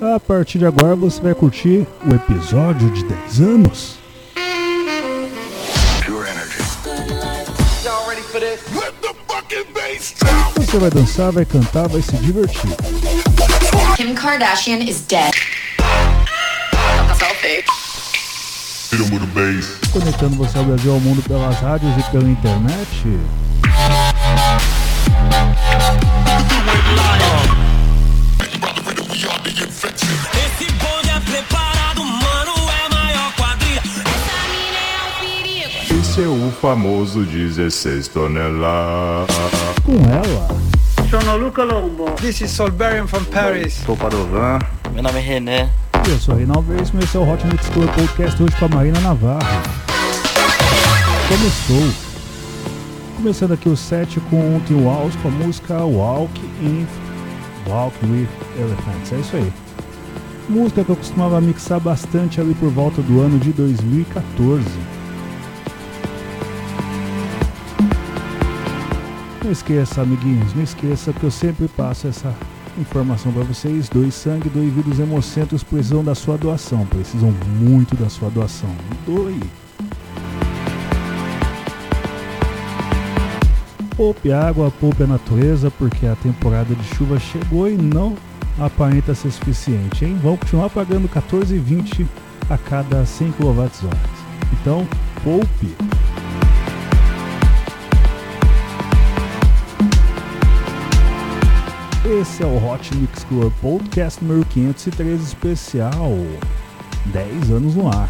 A partir de agora você vai curtir o episódio de 10 anos. Você vai dançar, vai cantar, vai se divertir. Kim Kardashian is dead. Conectando você ao Brasil ao mundo pelas rádios e pela internet. Famoso 16 toneladas. Com ela, Sono Luca Lombo. This is Solberian from Paris. Sou Padovan. Meu nome é René. eu sou Reinaldo Reis e esse é o Hot Mix Club Podcast hoje com a Marina Navarro. Começou. Começando aqui o set com Tim Walls com a música Walk in Walk with Elephants. É isso aí. Música que eu costumava mixar bastante ali por volta do ano de 2014. Não esqueça, amiguinhos, não esqueça que eu sempre passo essa informação para vocês. Doe sangue, doe vidas hemocentos precisam da sua doação, precisam muito da sua doação. Doe. Poupe água, poupe a natureza, porque a temporada de chuva chegou e não aparenta ser suficiente, hein? Vão continuar pagando 14,20 a cada 100 kWh. Então, poupe. Esse é o Hot Mix Club Podcast número 513 especial. 10 anos no ar.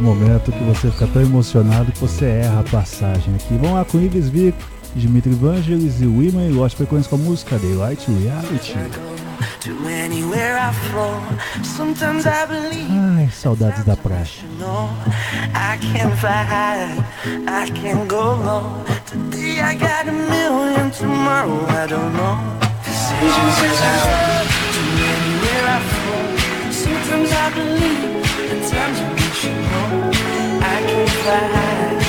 Momento que você fica tão emocionado que você erra a passagem aqui. Vamos lá com Ives Vic, Dimitri Vangelis e Women Lost Frequência com a música Daylight Reality. Ai, saudades da praia. Sometimes I believe, at times I. I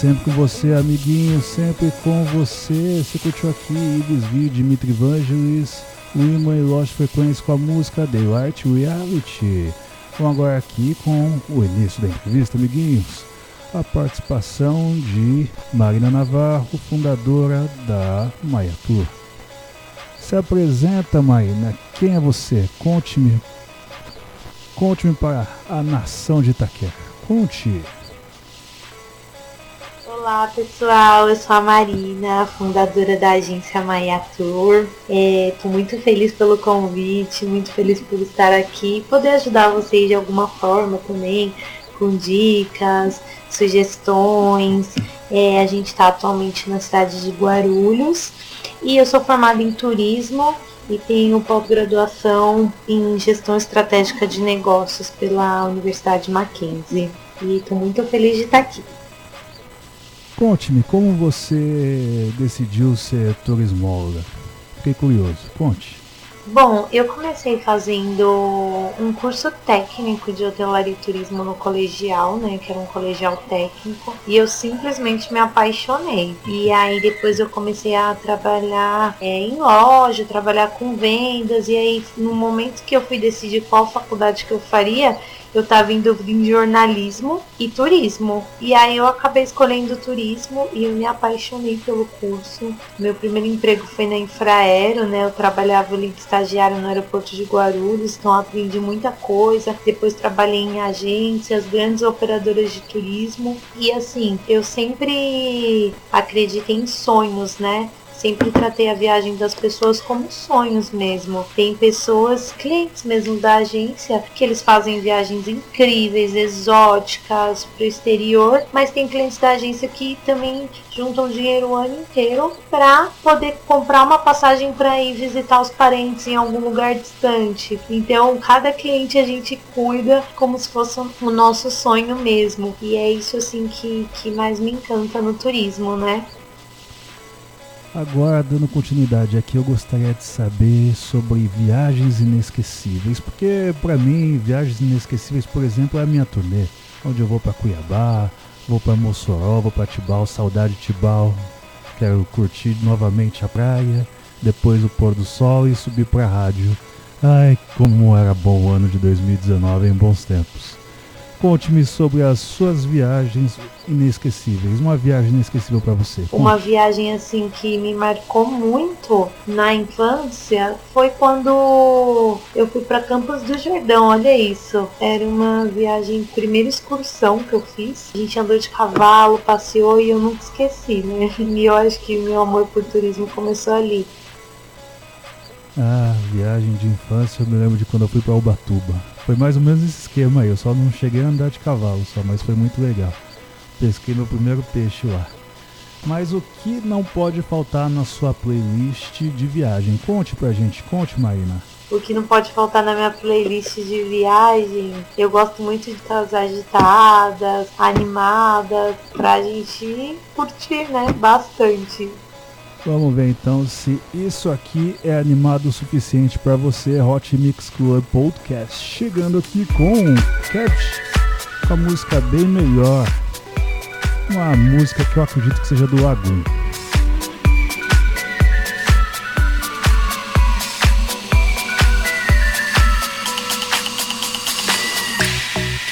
sempre com você, amiguinho, sempre com você. Você curtiu aqui Ibis V, Dimitri Vangelis, Women e Lost Frequência com a música Daylight Reality. Vamos agora aqui com o início da entrevista, amiguinhos. A participação de Marina Navarro, fundadora da Maia Tour. Se apresenta, Marina. Quem é você? Conte-me. Conte-me para a nação de Itaquera. Conte. Olá pessoal, eu sou a Marina, fundadora da agência Maia Tour. Estou muito feliz pelo convite, muito feliz por estar aqui e poder ajudar vocês de alguma forma também, com dicas, sugestões. É, a gente está atualmente na cidade de Guarulhos e eu sou formada em turismo e tenho pós-graduação em gestão estratégica de negócios pela Universidade Mackenzie. E estou muito feliz de estar aqui. Conte-me, como você decidiu ser turismóloga? Fiquei curioso, conte. Bom, eu comecei fazendo um curso técnico de hotelaria e turismo no colegial, né? Que era um colegial técnico. E eu simplesmente me apaixonei. E aí depois eu comecei a trabalhar é, em loja, trabalhar com vendas. E aí no momento que eu fui decidir qual faculdade que eu faria, eu estava em dúvida em jornalismo e turismo. E aí eu acabei escolhendo turismo e eu me apaixonei pelo curso. Meu primeiro emprego foi na Infraero, né? Eu trabalhava ali de estagiário no aeroporto de Guarulhos, então aprendi muita coisa. Depois trabalhei em agências, grandes operadoras de turismo. E assim, eu sempre acreditei em sonhos, né? Sempre tratei a viagem das pessoas como sonhos mesmo. Tem pessoas, clientes mesmo da agência, que eles fazem viagens incríveis, exóticas, pro exterior, mas tem clientes da agência que também juntam dinheiro o ano inteiro para poder comprar uma passagem para ir visitar os parentes em algum lugar distante. Então, cada cliente a gente cuida como se fosse o nosso sonho mesmo. E é isso assim que, que mais me encanta no turismo, né? Agora, dando continuidade aqui, eu gostaria de saber sobre viagens inesquecíveis, porque para mim, viagens inesquecíveis, por exemplo, é a minha turnê, onde eu vou para Cuiabá, vou para Mossoró, vou para Tibau, saudade de Tibau, quero curtir novamente a praia, depois o pôr do sol e subir para a rádio. Ai, como era bom o ano de 2019 em bons tempos. Conte-me sobre as suas viagens inesquecíveis. Uma viagem inesquecível para você. Conte. Uma viagem assim que me marcou muito na infância foi quando eu fui para Campos do Jordão. Olha isso. Era uma viagem, primeira excursão que eu fiz. A gente andou de cavalo, passeou e eu nunca esqueci, né? E eu acho que meu amor por turismo começou ali. Ah, viagem de infância, eu me lembro de quando eu fui para Ubatuba. Foi mais ou menos esse esquema aí, eu só não cheguei a andar de cavalo só, mas foi muito legal. Pesquei meu primeiro peixe lá. Mas o que não pode faltar na sua playlist de viagem? Conte pra gente, conte Marina. O que não pode faltar na minha playlist de viagem, eu gosto muito de casas agitadas, animadas, pra gente curtir, né? Bastante. Vamos ver então se isso aqui é animado o suficiente para você, Hot Mix Club Podcast. Chegando aqui com Catch, com a música bem melhor. Uma música que eu acredito que seja do Lagoon.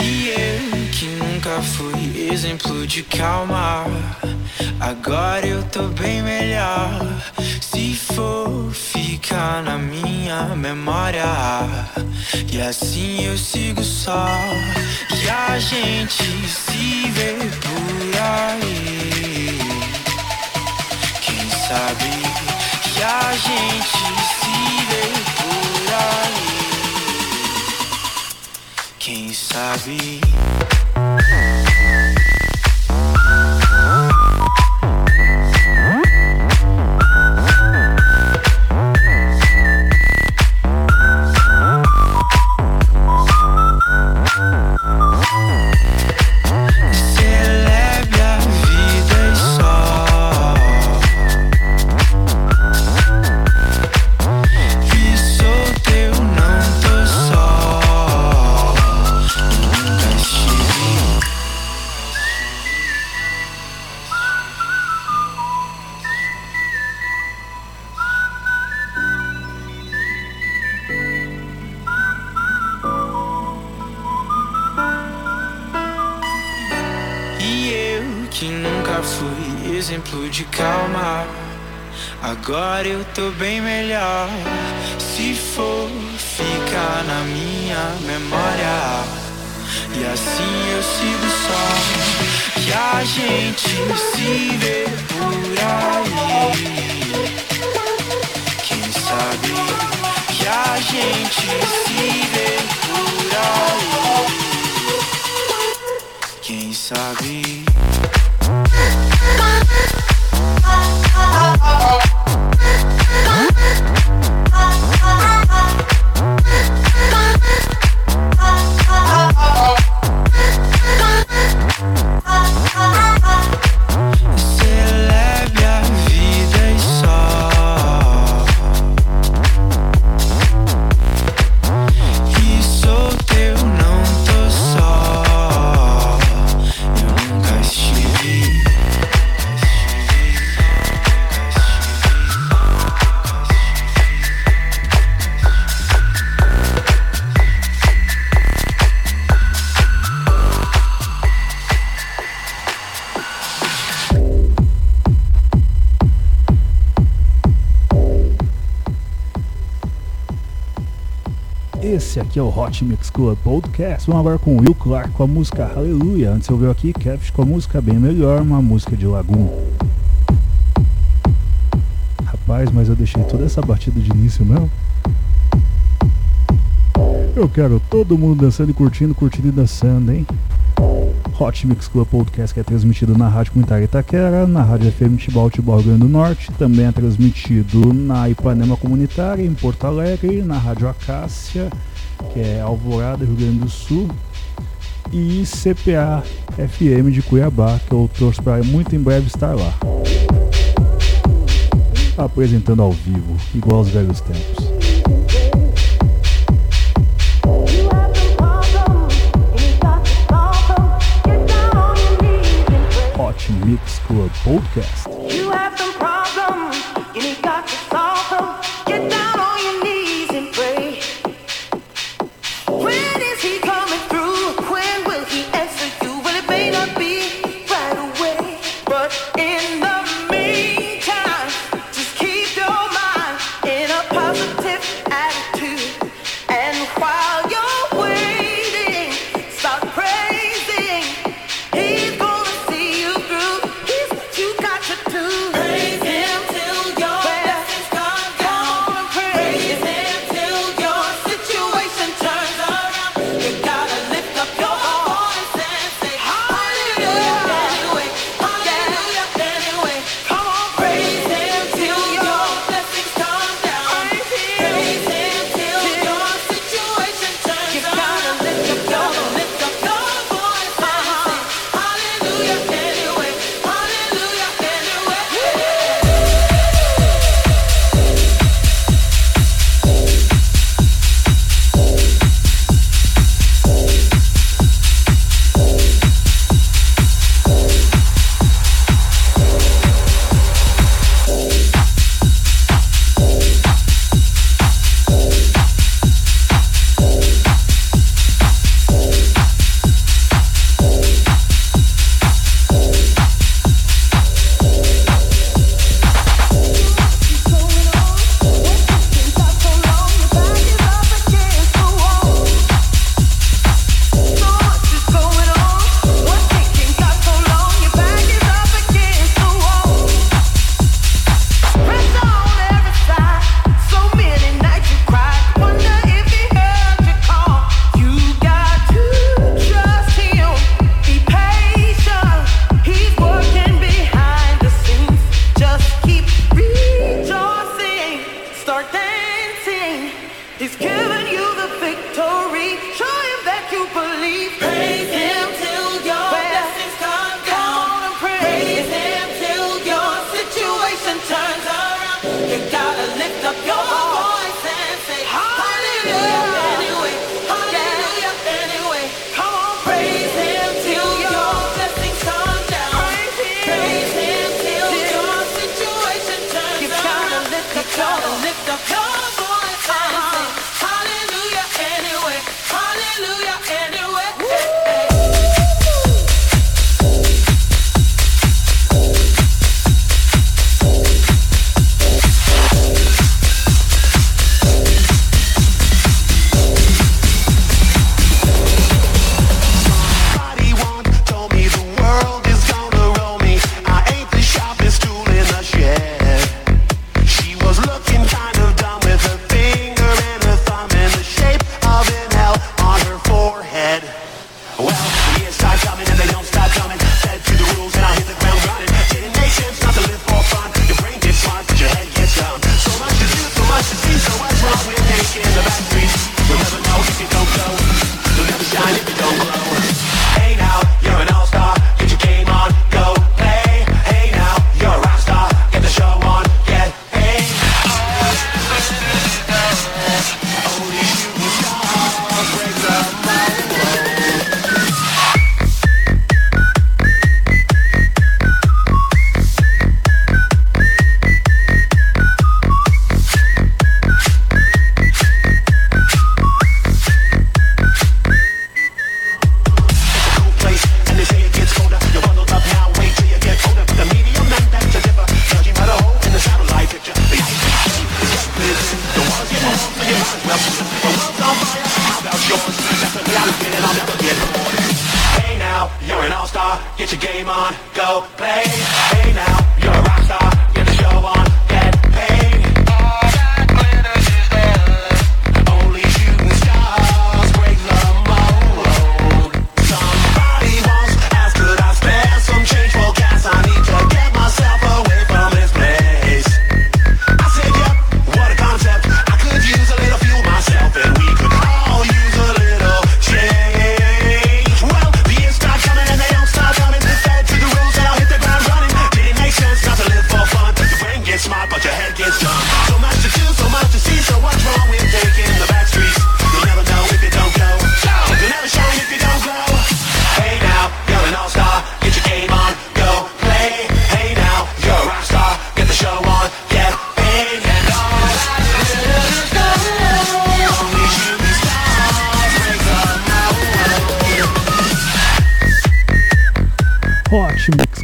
E eu que nunca fui exemplo de calma. Agora eu tô bem melhor. Se for ficar na minha memória. E assim eu sigo só. E a gente se vê por aí. Quem sabe? E a gente se vê por aí. Quem sabe? Esse aqui é o Hot Mix Club Podcast. Vamos agora com Will Clark com a música Aleluia. Antes eu vi aqui Kevin com a música Bem Melhor, uma música de Lagoon. Rapaz, mas eu deixei toda essa batida de início mesmo. Eu quero todo mundo dançando e curtindo, curtindo e dançando, hein? Hot Mix Club Podcast que é transmitido na Rádio Comunitária Itaquera, na Rádio FM Tibau, Tibau, Grande do Norte, também é transmitido na Ipanema Comunitária, em Porto Alegre, na Rádio Acácia, que é Alvorada, Rio Grande do Sul, e CPA FM de Cuiabá, que eu torço para muito em breve estar lá. Apresentando ao vivo, igual aos velhos tempos. Mix Club Podcast.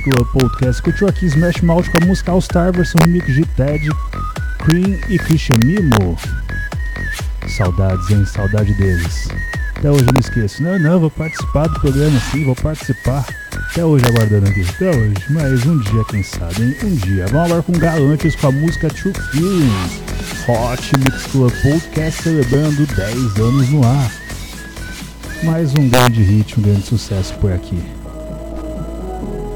Club Podcast. Curtiu aqui Smash Mouth com a música All Star versão remix de Ted, Cream e Christian Mimo. Saudades, hein? Saudade deles. Até hoje eu não esqueço. Não, não, vou participar do programa sim, vou participar. Até hoje aguardando aqui. Até hoje. Mas um dia, quem sabe, hein? Um dia. Vamos agora com Galantes com a música True Feelings. Hot Mix Club Podcast celebrando 10 anos no ar. Mais um grande hit, um grande sucesso por aqui.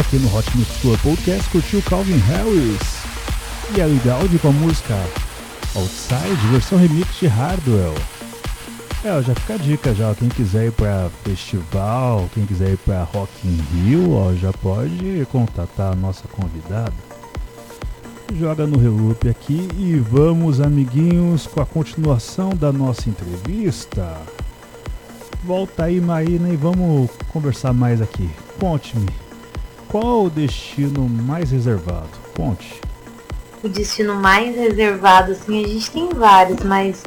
aqui no Hot Mix Club Podcast curtiu Calvin Harris e a Legaldi com a música Outside, versão remix de Hardwell. É, já fica a dica já, quem quiser ir pra festival, quem quiser ir pra Rock in Rio, ó, já pode contatar a nossa convidada. Joga no Reloop aqui e vamos, amiguinhos, com a continuação da nossa entrevista. Volta aí, Marina, e vamos conversar mais aqui. Conte-me, qual o destino mais reservado? Conte. O destino mais reservado, assim, a gente tem vários, mas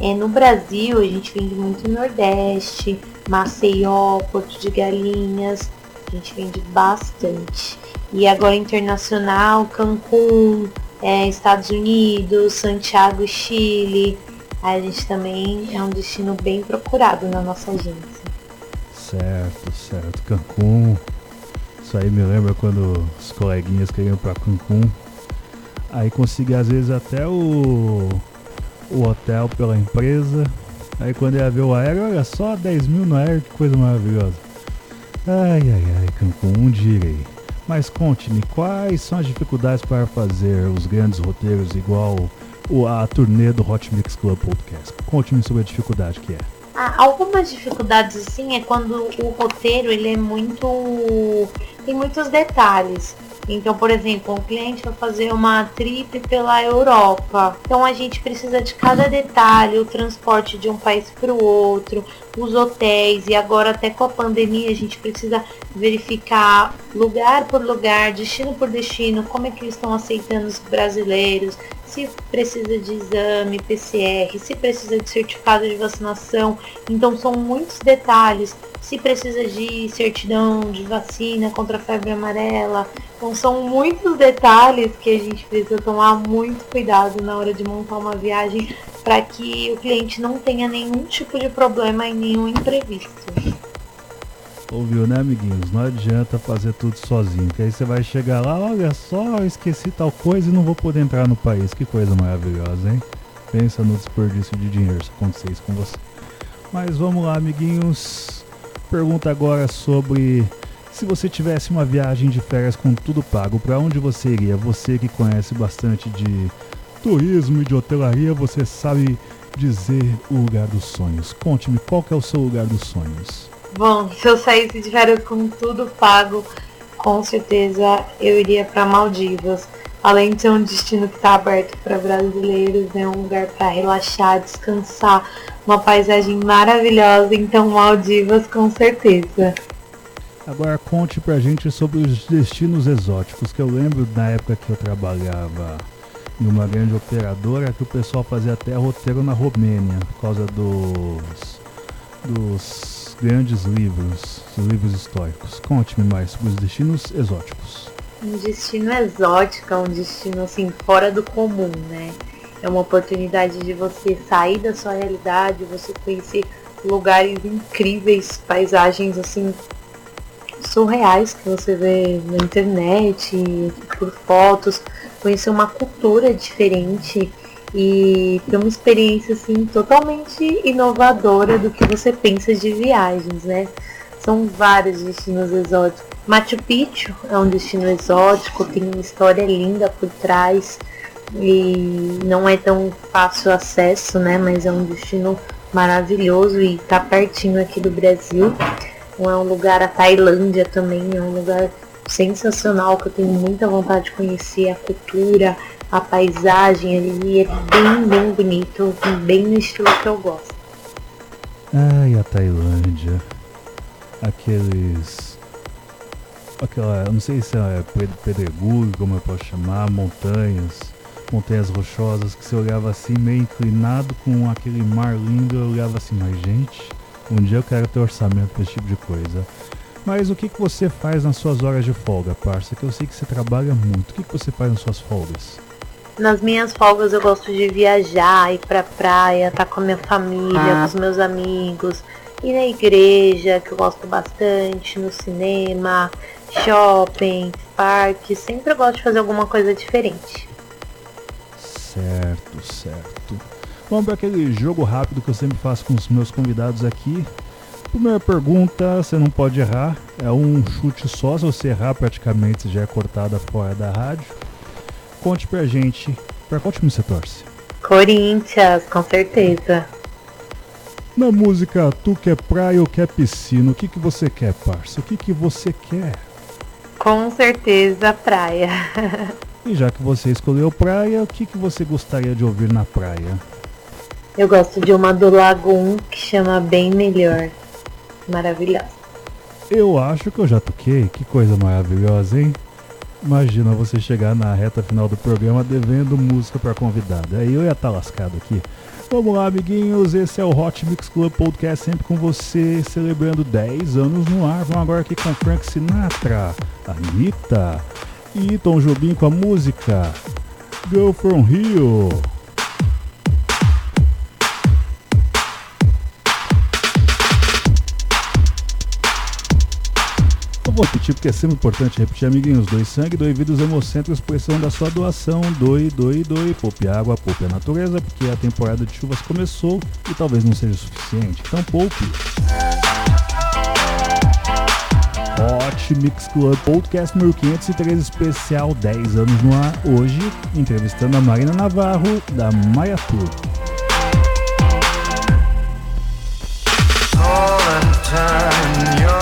é, no Brasil a gente vende muito no Nordeste, Maceió, Porto de Galinhas, a gente vende bastante. E agora internacional, Cancún, é, Estados Unidos, Santiago, Chile. A gente também é um destino bem procurado na nossa agência. Certo, certo. Cancún. Isso aí me lembra quando os coleguinhas queriam pra Cancún. Aí conseguia às vezes até o, o hotel pela empresa. Aí quando ia ver o aéreo, olha só 10 mil no aéreo, que coisa maravilhosa. Ai, ai, ai, Cancún, um dia irei. Mas conte-me, quais são as dificuldades para fazer os grandes roteiros igual a turnê do Hot Mix Club Podcast? Conte-me sobre a dificuldade que é. Ah, algumas dificuldades assim é quando o roteiro ele é muito tem muitos detalhes. Então, por exemplo, um cliente vai fazer uma trip pela Europa. Então a gente precisa de cada detalhe, o transporte de um país para o outro, os hotéis e agora até com a pandemia a gente precisa verificar lugar por lugar, destino por destino, como é que eles estão aceitando os brasileiros, se precisa de exame PCR, se precisa de certificado de vacinação. Então são muitos detalhes. Se precisa de certidão de vacina contra a febre amarela. Então são muitos detalhes que a gente precisa tomar muito cuidado na hora de montar uma viagem para que o cliente não tenha nenhum tipo de problema e nenhum imprevisto. Ouviu, né, amiguinhos? Não adianta fazer tudo sozinho, que aí você vai chegar lá, olha só, eu esqueci tal coisa e não vou poder entrar no país. Que coisa maravilhosa, hein? Pensa no desperdício de dinheiro se acontecer isso com você. Mas vamos lá, amiguinhos. Pergunta agora sobre se você tivesse uma viagem de férias com tudo pago, para onde você iria? Você que conhece bastante de turismo e de hotelaria, você sabe dizer o lugar dos sonhos. Conte-me qual que é o seu lugar dos sonhos. Bom, se eu saísse de férias com tudo pago, com certeza eu iria para Maldivas. Além de ser um destino que está aberto para brasileiros, é um lugar para relaxar, descansar, uma paisagem maravilhosa. Então, Maldivas com certeza. Agora conte pra gente sobre os destinos exóticos, que eu lembro na época que eu trabalhava em uma grande operadora que o pessoal fazia até roteiro na Romênia, por causa dos, dos grandes livros, dos livros históricos. Conte-me mais sobre os destinos exóticos. Um destino exótico, é um destino assim fora do comum, né? É uma oportunidade de você sair da sua realidade, você conhecer lugares incríveis, paisagens assim surreais que você vê na internet, por fotos, conhecer uma cultura diferente e ter uma experiência assim totalmente inovadora do que você pensa de viagens, né? São vários destinos exóticos. Machu Picchu é um destino exótico, tem uma história linda por trás e não é tão fácil acesso, né? Mas é um destino maravilhoso e tá pertinho aqui do Brasil. É um lugar, a Tailândia também é um lugar sensacional que eu tenho muita vontade de conhecer a cultura, a paisagem ali, é bem, bem bonito, bem no estilo que eu gosto. Ai, a Tailândia. Aqueles. Aquela. Não sei se é pe- pedregulho, como eu posso chamar, montanhas. montanhas rochosas, que você olhava assim, meio inclinado com aquele mar lindo, eu olhava assim, mas gente, um dia eu quero ter orçamento para esse tipo de coisa. Mas o que, que você faz nas suas horas de folga, parça? Que eu sei que você trabalha muito. O que, que você faz nas suas folgas? Nas minhas folgas eu gosto de viajar, ir pra praia, estar com a minha família, com os meus amigos, ir na igreja, que eu gosto bastante, no cinema, shopping, parque. Sempre eu gosto de fazer alguma coisa diferente. Certo, certo. Vamos para aquele jogo rápido que eu sempre faço com os meus convidados aqui. Primeira pergunta, você não pode errar. É um chute só, se você errar praticamente você já é cortada fora da rádio. Conte pra gente, pra qual time você torce? Corinthians, com certeza. Na música Tu Quer Praia ou Quer Piscina, o que, que você quer, parça? O que, que você quer? Com certeza praia. E já que você escolheu praia, o que, que você gostaria de ouvir na praia? Eu gosto de uma do Lagoon que chama Bem Melhor. Maravilhosa. Eu acho que eu já toquei, que coisa maravilhosa, hein? Imagina você chegar na reta final do programa devendo música para convidado. Aí eu ia estar lascado aqui. Vamos lá, amiguinhos. Esse é o Hot Mix Club Podcast, sempre com você, celebrando 10 anos no ar. Vamos agora aqui com Frank Sinatra, Anitta e Tom Jobim com a música Girl From Rio. Vou repetir porque é sempre importante repetir, amiguinhos. Doe sangue, doe vidas hemocêntricos, pressão da sua doação. Doe, doe, doe. Poupe água, poupe a natureza, porque a temporada de chuvas começou e talvez não seja suficiente. Então poupe. Hot Mix Club Podcast número 503 especial 10 anos no ar. Hoje, entrevistando a Marina Navarro, da Maia Tour. Time,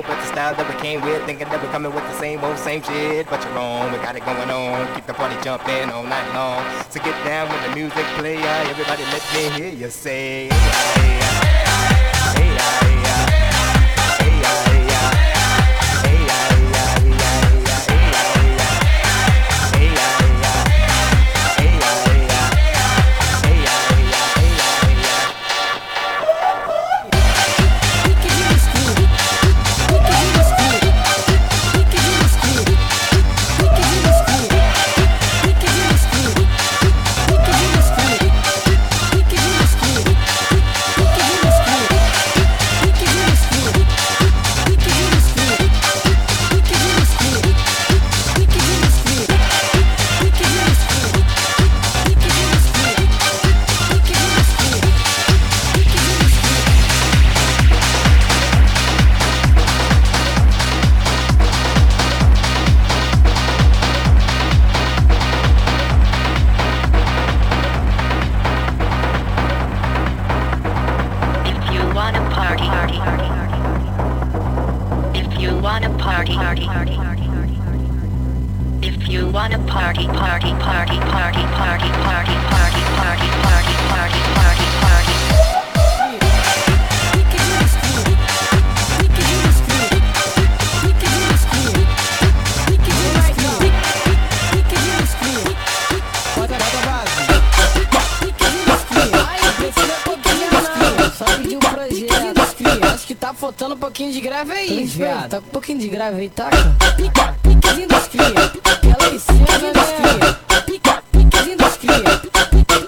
with the style that we came with. Thinking that we're coming with the same old, same shit. But you're wrong, we got it going on. Keep the party jumping all night long. So get down with the music player. Everybody let me hear you say. Hey, pouquinho de grave aí, viado. Tá com um pouquinho de grave aí, tá? Pica, piquezinho dos cria. Ela em cima, né? Pica, piquezinho dos cria.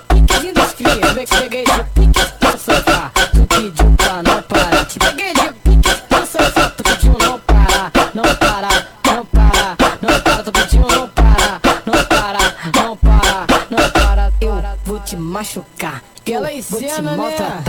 Piquezinho dos cria. Peguei de pique no sofá. Tu pediu pra não parar. Te peguei de pique no sofá. Tu pediu não parar. Não parar, não parar. Não parar. Tu pediu não parar. Não parar, não parar. Não parar. Eu vou te machucar. Ela em cena, né?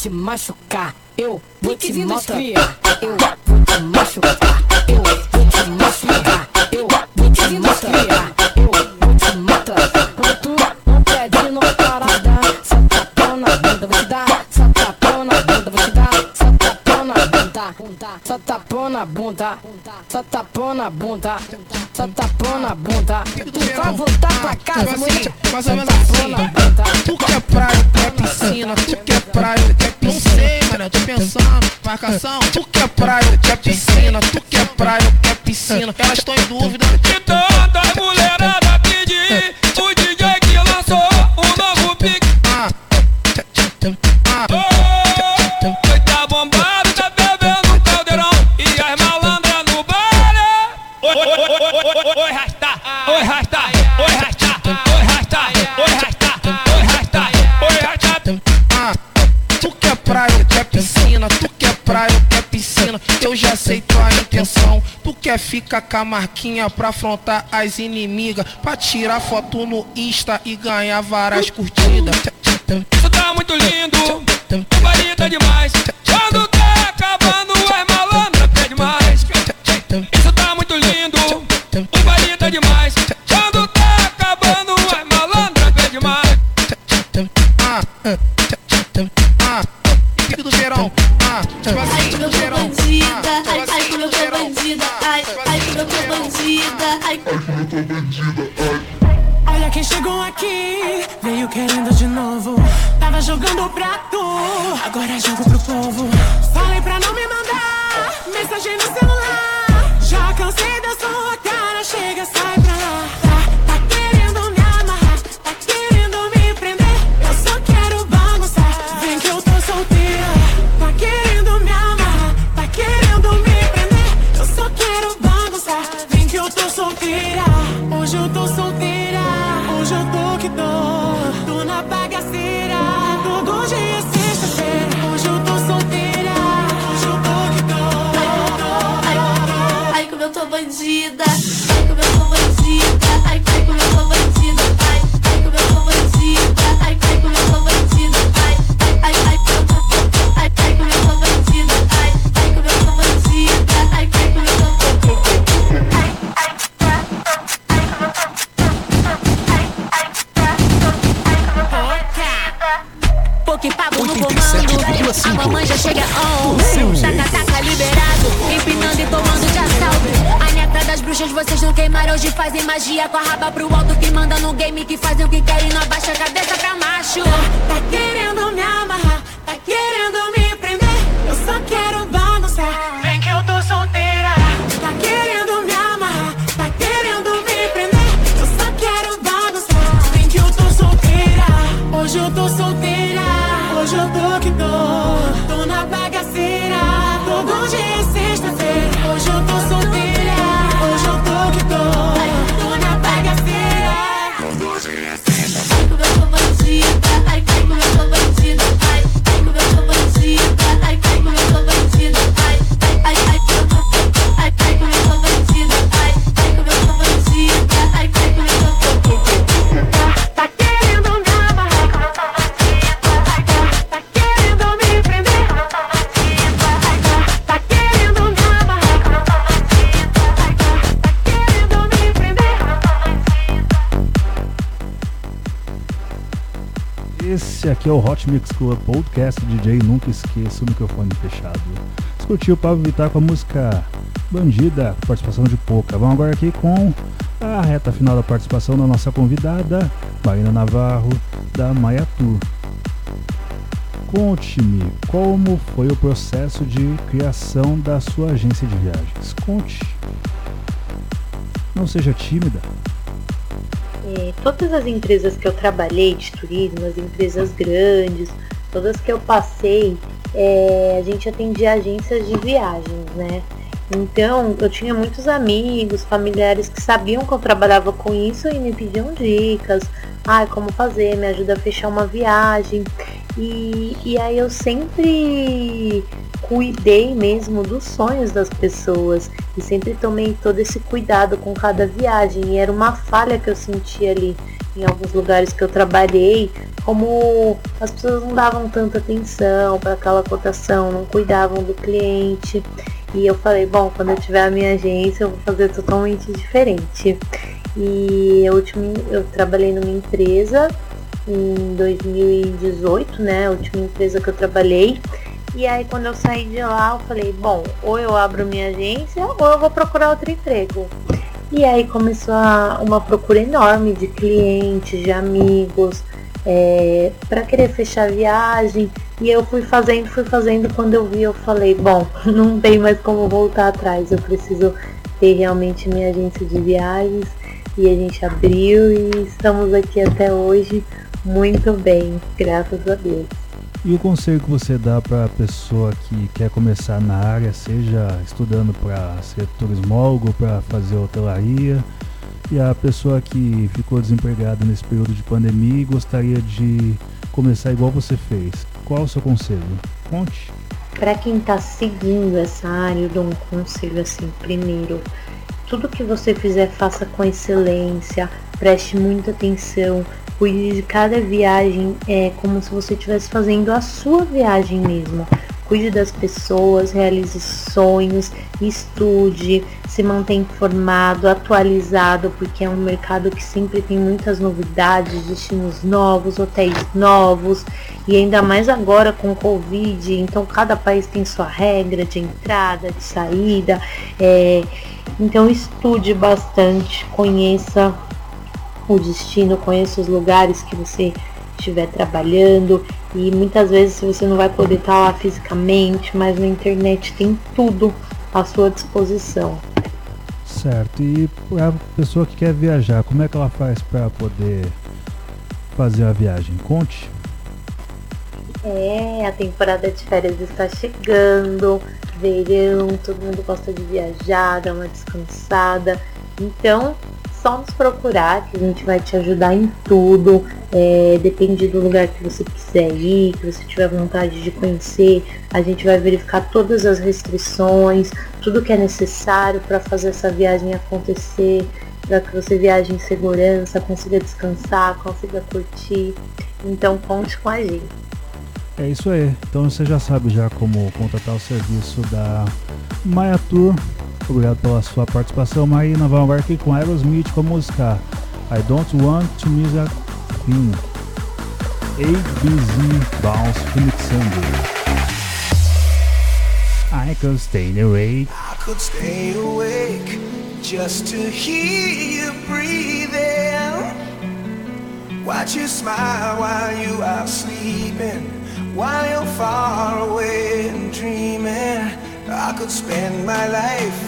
Te machucar. Eu vou te maltratar. Eu vou te machucar. Eu vou te machucar. Eu vou te maltratar. Eu vou te maltratar. Quando tu não pede, não para dar. Só tapão na bunda, vou te dar. Só tapão na bunda, vou te dar. Só tapão na bunda. Só tapão na bunda. Só tapão na bunda. Só tapão na bunda. Tu vai voltar pra casa, mulher. Mais ou menos assim. Marcação. Tu ficar com a marquinha pra afrontar as inimigas, pra tirar foto no Insta e ganhar várias curtidas. Isso tá muito lindo, o baile tá demais. Quando tá acabando, as malandras pede mais. Isso tá muito lindo, o baile tá demais. Quando tá acabando, as malandras pede mais. Ah, ah, ah, Hoje eu tô solteira. Hoje eu tô que tô. Esse aqui é o Hot Mix Club Podcast DJ Nunca Esqueça o microfone fechado. Discutiu o Pablo Vittar com a música Bandida, participação de Pouca. Vamos agora aqui com a reta final da participação da nossa convidada, Marina Navarro, da Maia. Conte-me como foi o processo de criação da sua agência de viagens. Conte. Não seja tímida. É, todas as empresas que eu trabalhei de turismo, as empresas grandes, todas que eu passei, é, a gente atendia agências de viagens, né? Então eu tinha muitos amigos, familiares que sabiam que eu trabalhava com isso e me pediam dicas, ai, como fazer, me ajuda a fechar uma viagem. E, e aí eu sempre cuidei mesmo dos sonhos das pessoas e sempre tomei todo esse cuidado com cada viagem. E era uma falha que eu sentia ali em alguns lugares que eu trabalhei, como as pessoas não davam tanta atenção para aquela cotação, não cuidavam do cliente. E eu falei, bom, quando eu tiver a minha agência eu vou fazer totalmente diferente. E eu, eu trabalhei numa empresa em 2018, né? A última empresa que eu trabalhei. E aí quando eu saí de lá, eu falei, bom, ou eu abro minha agência ou eu vou procurar outro emprego. E aí começou uma procura enorme de clientes, de amigos, é, para querer fechar a viagem. E eu fui fazendo, fui fazendo. Quando eu vi, eu falei, bom, não tem mais como voltar atrás. Eu preciso ter realmente minha agência de viagens. E a gente abriu e estamos aqui até hoje muito bem, graças a Deus. E o conselho que você dá para a pessoa que quer começar na área, seja estudando para ser turismólogo, para fazer hotelaria, e a pessoa que ficou desempregada nesse período de pandemia e gostaria de começar igual você fez? Qual o seu conselho? Conte. Para quem está seguindo essa área, eu dou um conselho assim, primeiro, tudo que você fizer faça com excelência, preste muita atenção, cuide de cada viagem é como se você estivesse fazendo a sua viagem mesmo. Cuide das pessoas, realize sonhos, estude, se mantenha informado, atualizado, porque é um mercado que sempre tem muitas novidades, destinos novos, hotéis novos, e ainda mais agora com o Covid, então cada país tem sua regra de entrada, de saída. É, então estude bastante, conheça o destino, conheça os lugares que você estiver trabalhando e muitas vezes você não vai poder estar lá fisicamente, mas na internet tem tudo à sua disposição. Certo. E a pessoa que quer viajar, como é que ela faz para poder fazer a viagem? Conte. É, a temporada de férias está chegando, verão, todo mundo gosta de viajar, dar uma descansada. Então, só nos procurar que a gente vai te ajudar em tudo. É, depende do lugar que você quiser ir, que você tiver vontade de conhecer. A gente vai verificar todas as restrições, tudo que é necessário para fazer essa viagem acontecer, para que você viaje em segurança, consiga descansar, consiga curtir. Então conte com a gente. É isso aí. Então você já sabe já como contratar o serviço da Maia Tour. Obrigado pela sua participação, Marina. Vamos agora aqui com Aerosmith com a música I Don't Want to Miss a Queen. ABZ Bounce remixando. I can stay awake. I could stay awake just to hear you breathing. Watch you smile while you are sleeping, while you're far away and dreaming. I could spend my life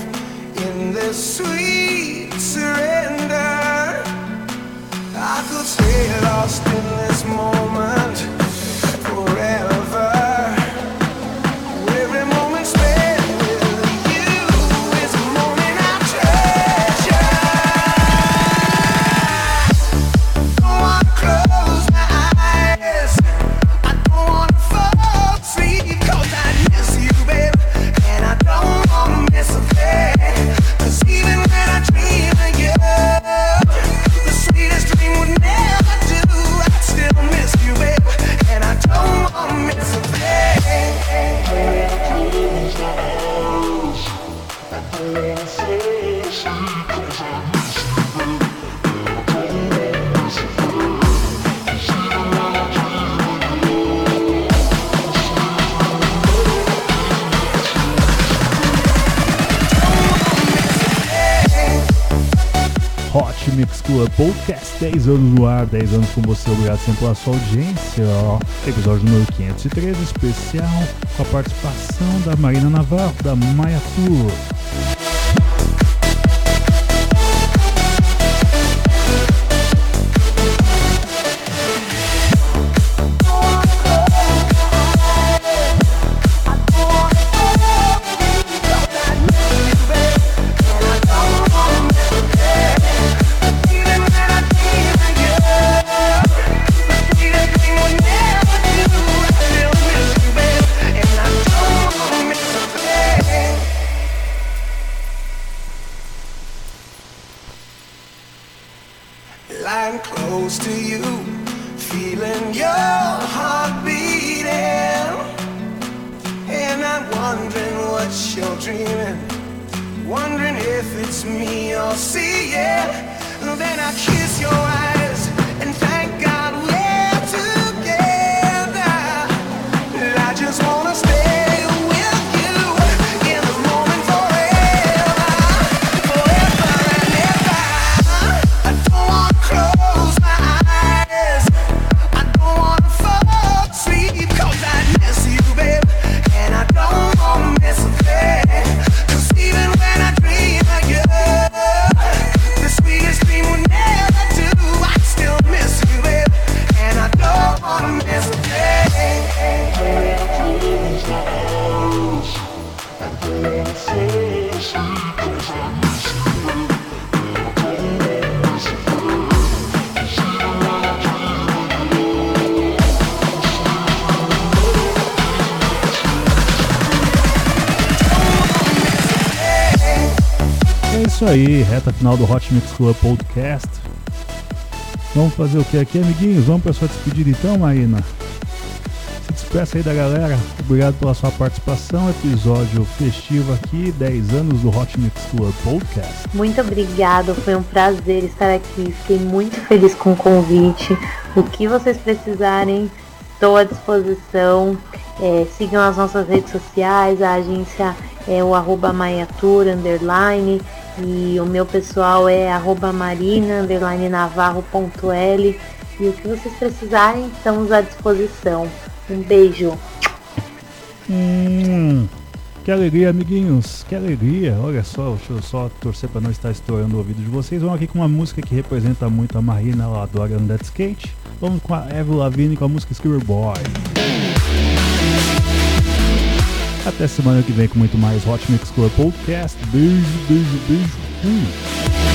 in this sweet surrender. I could stay lost in this moment Club Podcast, 10 anos no ar, 10 anos com você, obrigado sempre pela sua audiência. Ó. Episódio número 513, especial, com a participação da Marina Navarro, da Maia Tour. Aí, reta final do Hot Mix Club Podcast. Vamos fazer o que aqui, amiguinhos? Vamos para sua despedida então, Marina? Se despeça aí da galera. Obrigado pela sua participação. Episódio festivo aqui, 10 anos do Hot Mix Club Podcast. Muito obrigado, foi um prazer estar aqui. Fiquei muito feliz com o convite. O que vocês precisarem, estou à disposição. É, sigam as nossas redes sociais, a agência é o arroba maiatur, underline, e o meu pessoal é arroba marina, underline navarro.l. E o que vocês precisarem, estamos à disposição. Um beijo. Hum, que alegria, amiguinhos. Que alegria. Olha só, deixa eu só torcer para não estar estourando o ouvido de vocês. Vamos aqui com uma música que representa muito a Marina, ela adora andar skate. Vamos com a Avril Lavigne com a música Skipper Boy. Até semana que vem com muito mais Hot Mix Club Podcast. Beijo, beijo, beijo.